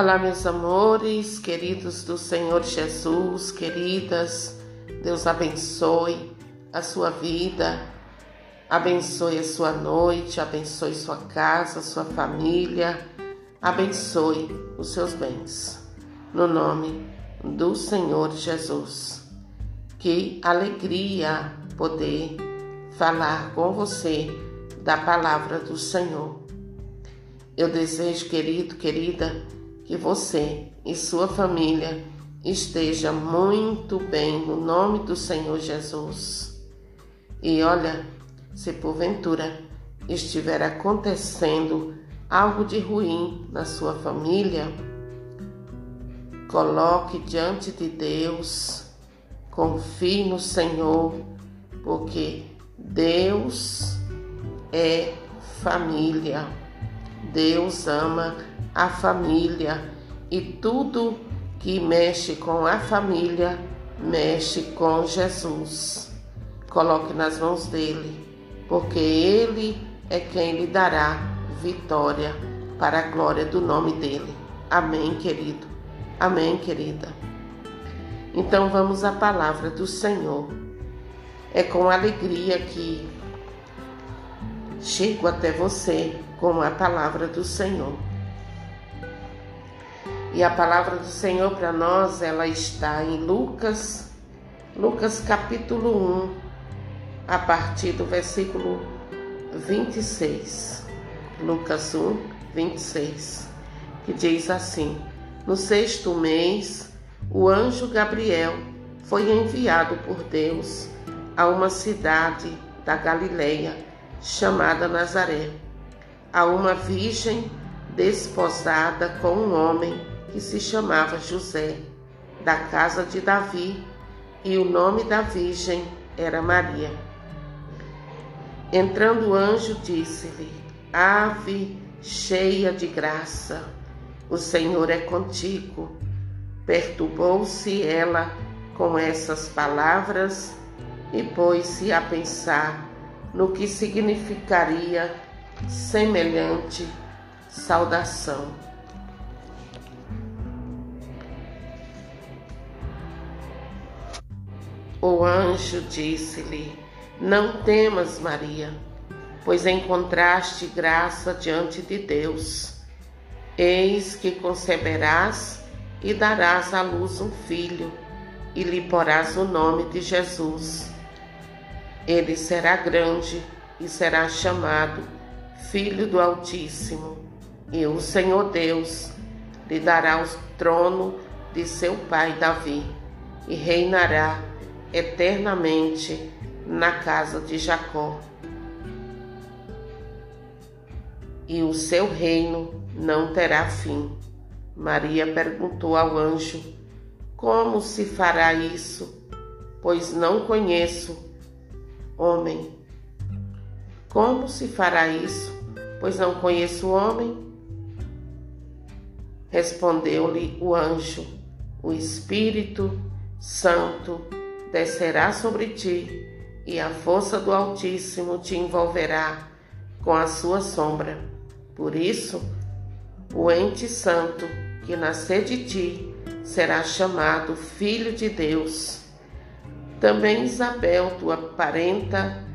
Olá, meus amores, queridos do Senhor Jesus, queridas, Deus abençoe a sua vida, abençoe a sua noite, abençoe sua casa, sua família, abençoe os seus bens. No nome do Senhor Jesus. Que alegria poder falar com você da palavra do Senhor. Eu desejo, querido, querida, que você e sua família esteja muito bem no nome do Senhor Jesus. E olha, se porventura estiver acontecendo algo de ruim na sua família, coloque diante de Deus, confie no Senhor, porque Deus é família. Deus ama a família e tudo que mexe com a família mexe com Jesus. Coloque nas mãos dele, porque ele é quem lhe dará vitória para a glória do nome dele. Amém, querido. Amém, querida. Então vamos à palavra do Senhor. É com alegria que chego até você com a palavra do Senhor. E a palavra do Senhor para nós, ela está em Lucas, Lucas capítulo 1, a partir do versículo 26. Lucas 1, 26, que diz assim: No sexto mês, o anjo Gabriel foi enviado por Deus a uma cidade da Galileia chamada Nazaré, a uma virgem desposada com um homem que se chamava José, da casa de Davi, e o nome da virgem era Maria. Entrando o anjo, disse-lhe: Ave cheia de graça, o Senhor é contigo. Perturbou-se ela com essas palavras e pôs-se a pensar no que significaria semelhante saudação. O anjo disse-lhe: Não temas, Maria, pois encontraste graça diante de Deus. Eis que conceberás e darás à luz um filho, e lhe porás o nome de Jesus. Ele será grande e será chamado Filho do Altíssimo, e o Senhor Deus lhe dará o trono de seu pai Davi, e reinará eternamente na casa de Jacó. E o seu reino não terá fim. Maria perguntou ao anjo: Como se fará isso? Pois não conheço homem. Como se fará isso? Pois não conheço homem. Respondeu-lhe o anjo: O Espírito Santo descerá sobre ti, e a força do Altíssimo te envolverá com a sua sombra. Por isso, o ente santo que nascer de ti será chamado Filho de Deus. Também Isabel, tua parenta,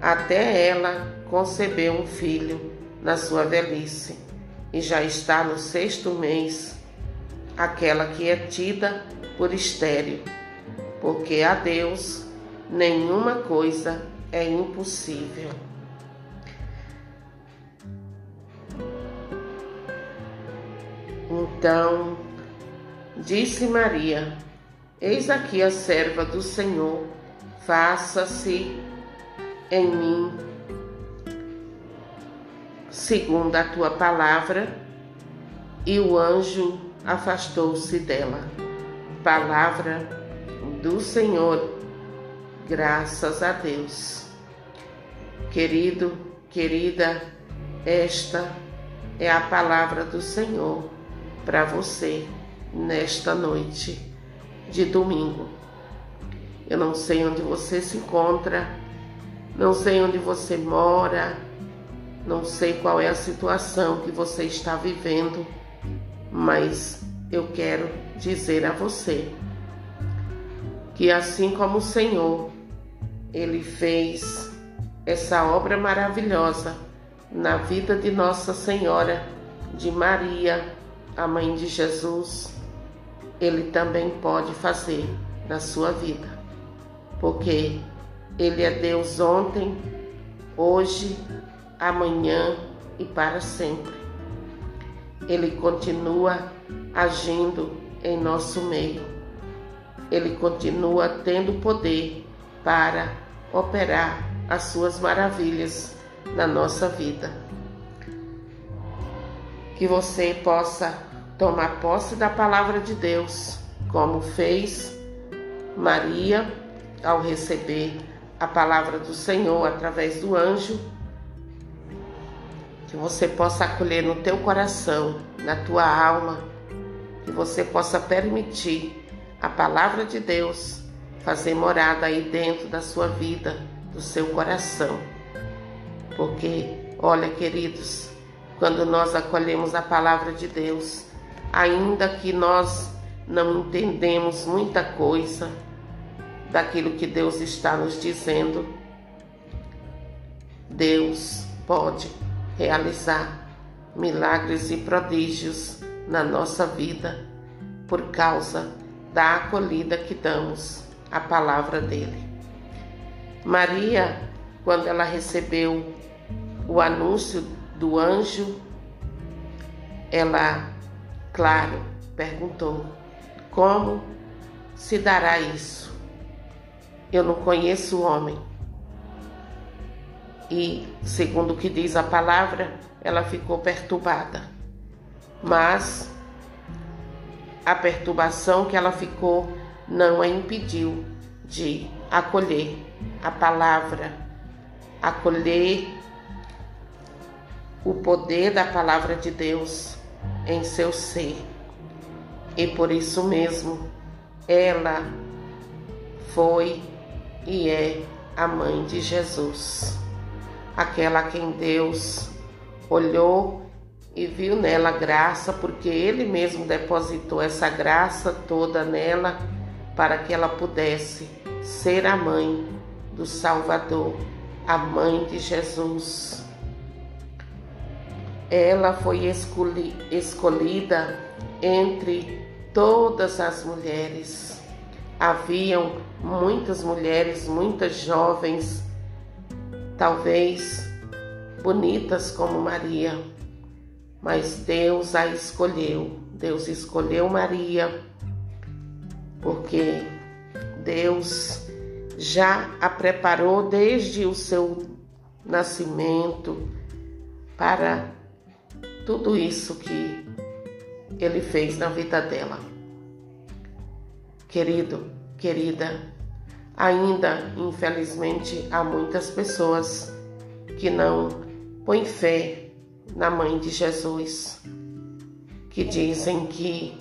até ela concebeu um filho na sua velhice, e já está no sexto mês, aquela que é tida por estéril porque a Deus nenhuma coisa é impossível. Então disse Maria: Eis aqui a serva do Senhor, faça-se em mim segundo a tua palavra. E o anjo afastou-se dela. Palavra do Senhor. Graças a Deus. Querido, querida, esta é a palavra do Senhor para você nesta noite de domingo. Eu não sei onde você se encontra, não sei onde você mora, não sei qual é a situação que você está vivendo, mas eu quero dizer a você que assim como o Senhor, ele fez essa obra maravilhosa na vida de Nossa Senhora, de Maria, a mãe de Jesus, ele também pode fazer na sua vida, porque ele é Deus ontem, hoje, amanhã e para sempre. Ele continua agindo em nosso meio. Ele continua tendo poder para operar as suas maravilhas na nossa vida. Que você possa tomar posse da palavra de Deus, como fez Maria ao receber a palavra do Senhor através do anjo que você possa acolher no teu coração, na tua alma, que você possa permitir a palavra de Deus fazer morada aí dentro da sua vida, do seu coração. Porque, olha, queridos, quando nós acolhemos a palavra de Deus, ainda que nós não entendemos muita coisa daquilo que Deus está nos dizendo, Deus pode realizar milagres e prodígios na nossa vida por causa da acolhida que damos à palavra dele. Maria, quando ela recebeu o anúncio do anjo, ela, claro, perguntou: Como se dará isso? Eu não conheço o homem e, segundo o que diz a palavra, ela ficou perturbada. Mas a perturbação que ela ficou não a impediu de acolher a palavra, acolher o poder da palavra de Deus em seu ser. E por isso mesmo ela foi e é a mãe de Jesus aquela a quem Deus olhou e viu nela graça, porque Ele mesmo depositou essa graça toda nela para que ela pudesse ser a mãe do Salvador, a mãe de Jesus. Ela foi escolhi escolhida entre todas as mulheres. Haviam muitas mulheres, muitas jovens talvez bonitas como Maria, mas Deus a escolheu. Deus escolheu Maria porque Deus já a preparou desde o seu nascimento para tudo isso que ele fez na vida dela. Querido, querida, Ainda, infelizmente, há muitas pessoas que não põem fé na mãe de Jesus, que dizem que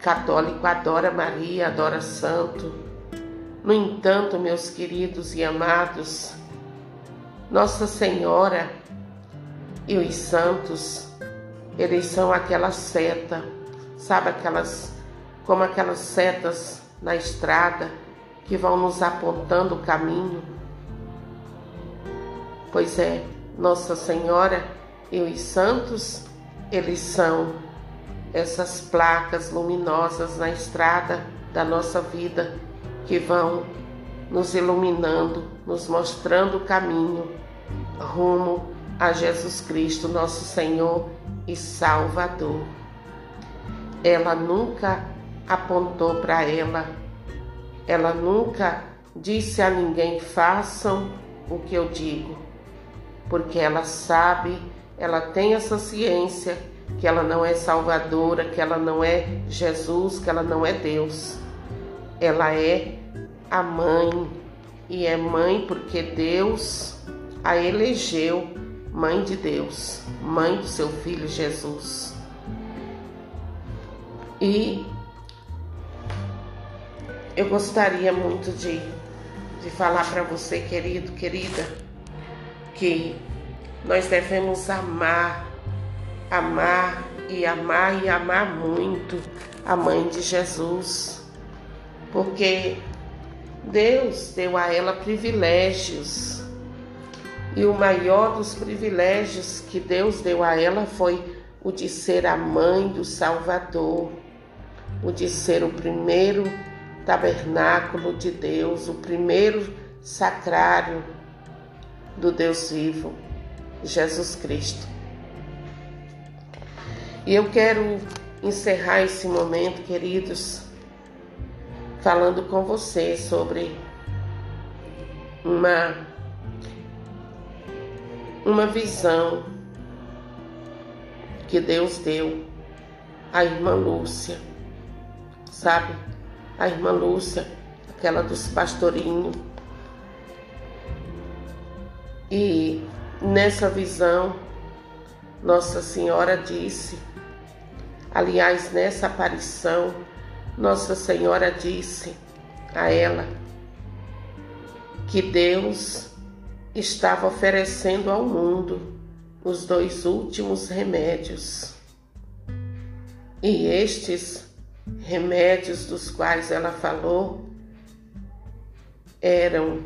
católico adora Maria, adora santo. No entanto, meus queridos e amados, Nossa Senhora e os santos, eles são aquela seta, sabe aquelas como aquelas setas na estrada que vão nos apontando o caminho. Pois é, Nossa Senhora e os santos, eles são essas placas luminosas na estrada da nossa vida que vão nos iluminando, nos mostrando o caminho rumo a Jesus Cristo, nosso Senhor e Salvador. Ela nunca apontou para ela ela nunca disse a ninguém: façam o que eu digo, porque ela sabe, ela tem essa ciência que ela não é salvadora, que ela não é Jesus, que ela não é Deus. Ela é a mãe, e é mãe porque Deus a elegeu mãe de Deus, mãe do seu filho Jesus. E eu gostaria muito de, de falar para você, querido, querida, que nós devemos amar, amar e amar e amar muito a mãe de Jesus, porque Deus deu a ela privilégios. E o maior dos privilégios que Deus deu a ela foi o de ser a mãe do Salvador, o de ser o primeiro tabernáculo de Deus, o primeiro sacrário do Deus vivo, Jesus Cristo. E eu quero encerrar esse momento, queridos, falando com você sobre uma uma visão que Deus deu à irmã Lúcia, sabe? A irmã Lúcia, aquela dos pastorinhos. E nessa visão, Nossa Senhora disse Aliás, nessa aparição, Nossa Senhora disse a ela que Deus estava oferecendo ao mundo os dois últimos remédios. E estes remédios dos quais ela falou eram,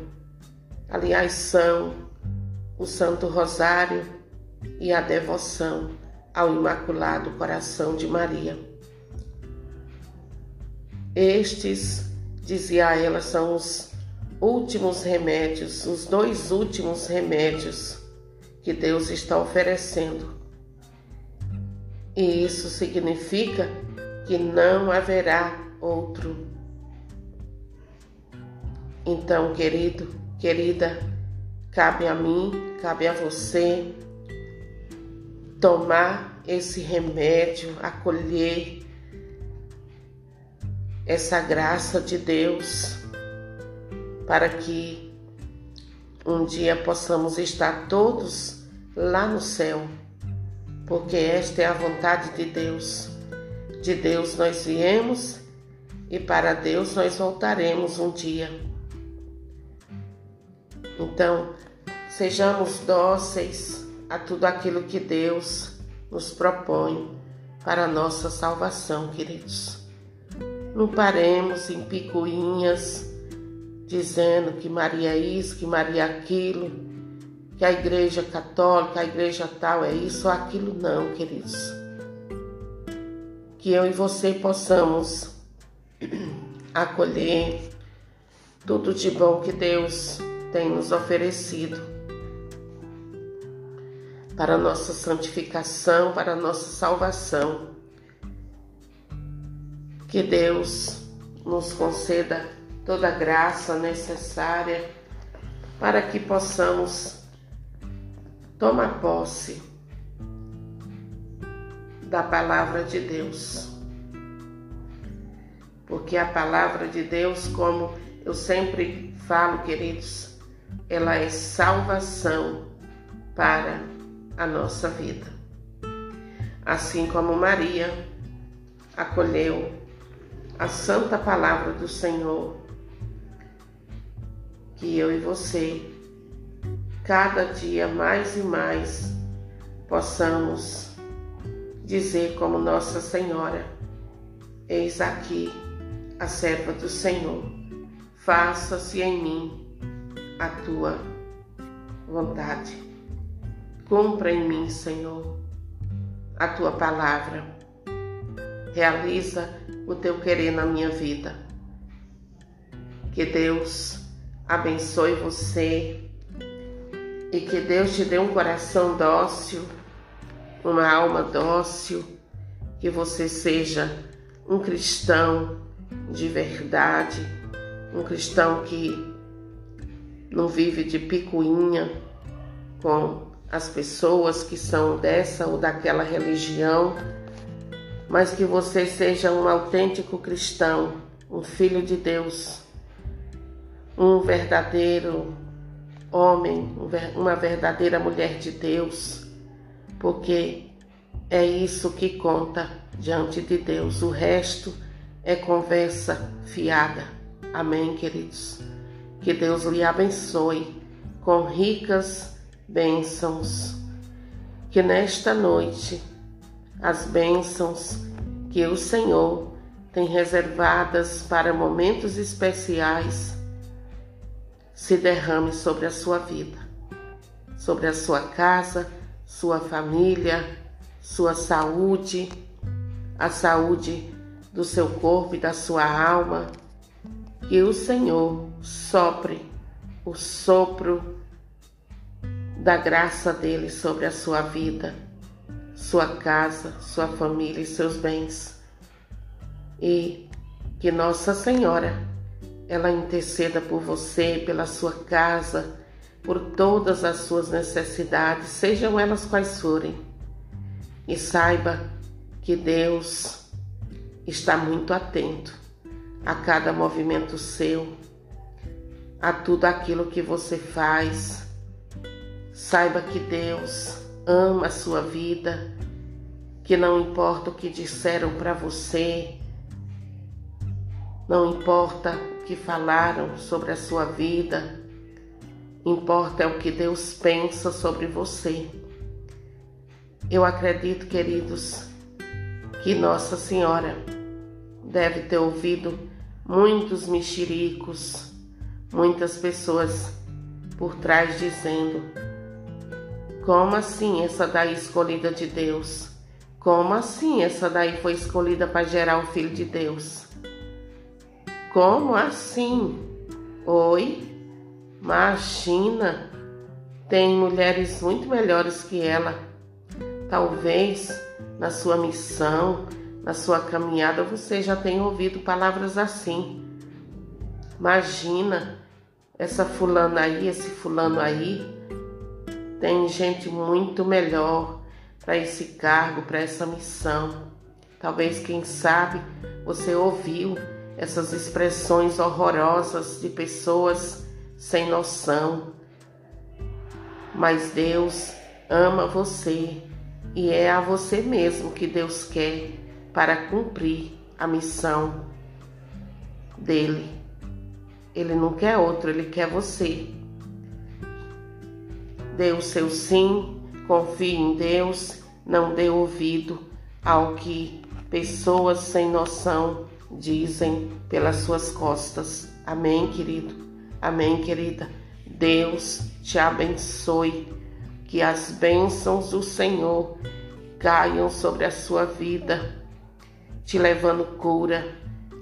aliás, são o Santo Rosário e a devoção ao Imaculado Coração de Maria. Estes, dizia ela, são os últimos remédios, os dois últimos remédios que Deus está oferecendo. E isso significa que não haverá outro. Então, querido, querida, cabe a mim, cabe a você tomar esse remédio, acolher essa graça de Deus, para que um dia possamos estar todos lá no céu, porque esta é a vontade de Deus. De Deus nós viemos e para Deus nós voltaremos um dia. Então, sejamos dóceis a tudo aquilo que Deus nos propõe para a nossa salvação, queridos. Não paremos em picuinhas dizendo que Maria é isso, que Maria é aquilo, que a igreja católica, a igreja tal é isso ou aquilo, não, queridos. Que eu e você possamos acolher tudo de bom que Deus tem nos oferecido para nossa santificação, para nossa salvação. Que Deus nos conceda toda a graça necessária para que possamos tomar posse da palavra de Deus. Porque a palavra de Deus, como eu sempre falo, queridos, ela é salvação para a nossa vida. Assim como Maria acolheu a santa palavra do Senhor, que eu e você, cada dia mais e mais, possamos dizer como Nossa Senhora: Eis aqui a serva do Senhor, faça-se em mim a tua vontade. Cumpra em mim, Senhor, a tua palavra. Realiza o teu querer na minha vida. Que Deus abençoe você e que Deus te dê um coração dócil, uma alma dócil, que você seja um cristão de verdade, um cristão que não vive de picuinha com as pessoas que são dessa ou daquela religião, mas que você seja um autêntico cristão, um filho de Deus, um verdadeiro homem, uma verdadeira mulher de Deus, porque é isso que conta diante de Deus. O resto é conversa fiada. Amém, queridos. Que Deus lhe abençoe com ricas bênçãos. Que nesta noite as bênçãos que o Senhor tem reservadas para momentos especiais se derrame sobre a sua vida, sobre a sua casa, sua família, sua saúde, a saúde do seu corpo e da sua alma. Que o Senhor sopre o sopro da graça dele sobre a sua vida, sua casa, sua família e seus bens. E que Nossa Senhora ela interceda por você, pela sua casa, por todas as suas necessidades, sejam elas quais forem. E saiba que Deus está muito atento a cada movimento seu, a tudo aquilo que você faz. Saiba que Deus ama a sua vida, que não importa o que disseram para você, não importa o que falaram sobre a sua vida, importa é o que Deus pensa sobre você. Eu acredito, queridos, que Nossa Senhora deve ter ouvido muitos mexericos, muitas pessoas por trás dizendo: Como assim essa daí escolhida de Deus? Como assim essa daí foi escolhida para gerar o Filho de Deus? Como assim? Oi? Imagina, tem mulheres muito melhores que ela. Talvez na sua missão, na sua caminhada, você já tenha ouvido palavras assim. Imagina, essa fulana aí, esse fulano aí, tem gente muito melhor para esse cargo, para essa missão. Talvez, quem sabe, você ouviu essas expressões horrorosas de pessoas sem noção. Mas Deus ama você e é a você mesmo que Deus quer para cumprir a missão dele. Ele não quer outro, ele quer você. Dê o seu sim, confie em Deus, não dê ouvido ao que pessoas sem noção dizem pelas suas costas. Amém, querido? Amém, querida? Deus te abençoe. Que as bênçãos do Senhor caiam sobre a sua vida, te levando cura,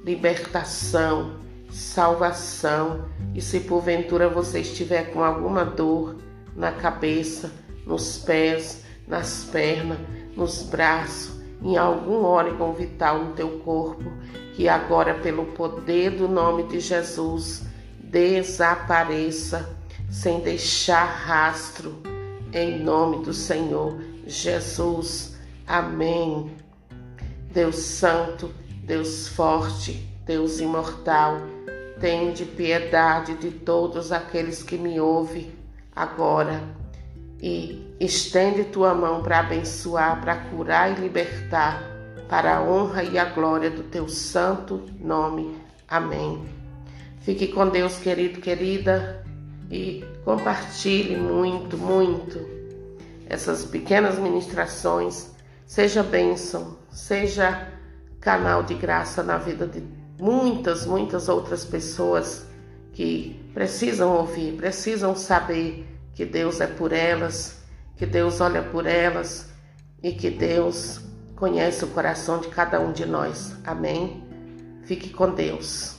libertação, salvação. E se porventura você estiver com alguma dor na cabeça, nos pés, nas pernas, nos braços, em algum órgão vital no teu corpo, que agora, pelo poder do nome de Jesus, desapareça sem deixar rastro, em nome do Senhor Jesus. Amém. Deus Santo, Deus Forte, Deus Imortal, tende piedade de todos aqueles que me ouvem agora e estende tua mão para abençoar, para curar e libertar, para a honra e a glória do teu santo nome. Amém. Fique com Deus, querido, querida, e compartilhe muito, muito essas pequenas ministrações. Seja bênção, seja canal de graça na vida de muitas, muitas outras pessoas que precisam ouvir, precisam saber que Deus é por elas, que Deus olha por elas e que Deus conhece o coração de cada um de nós. Amém? Fique com Deus.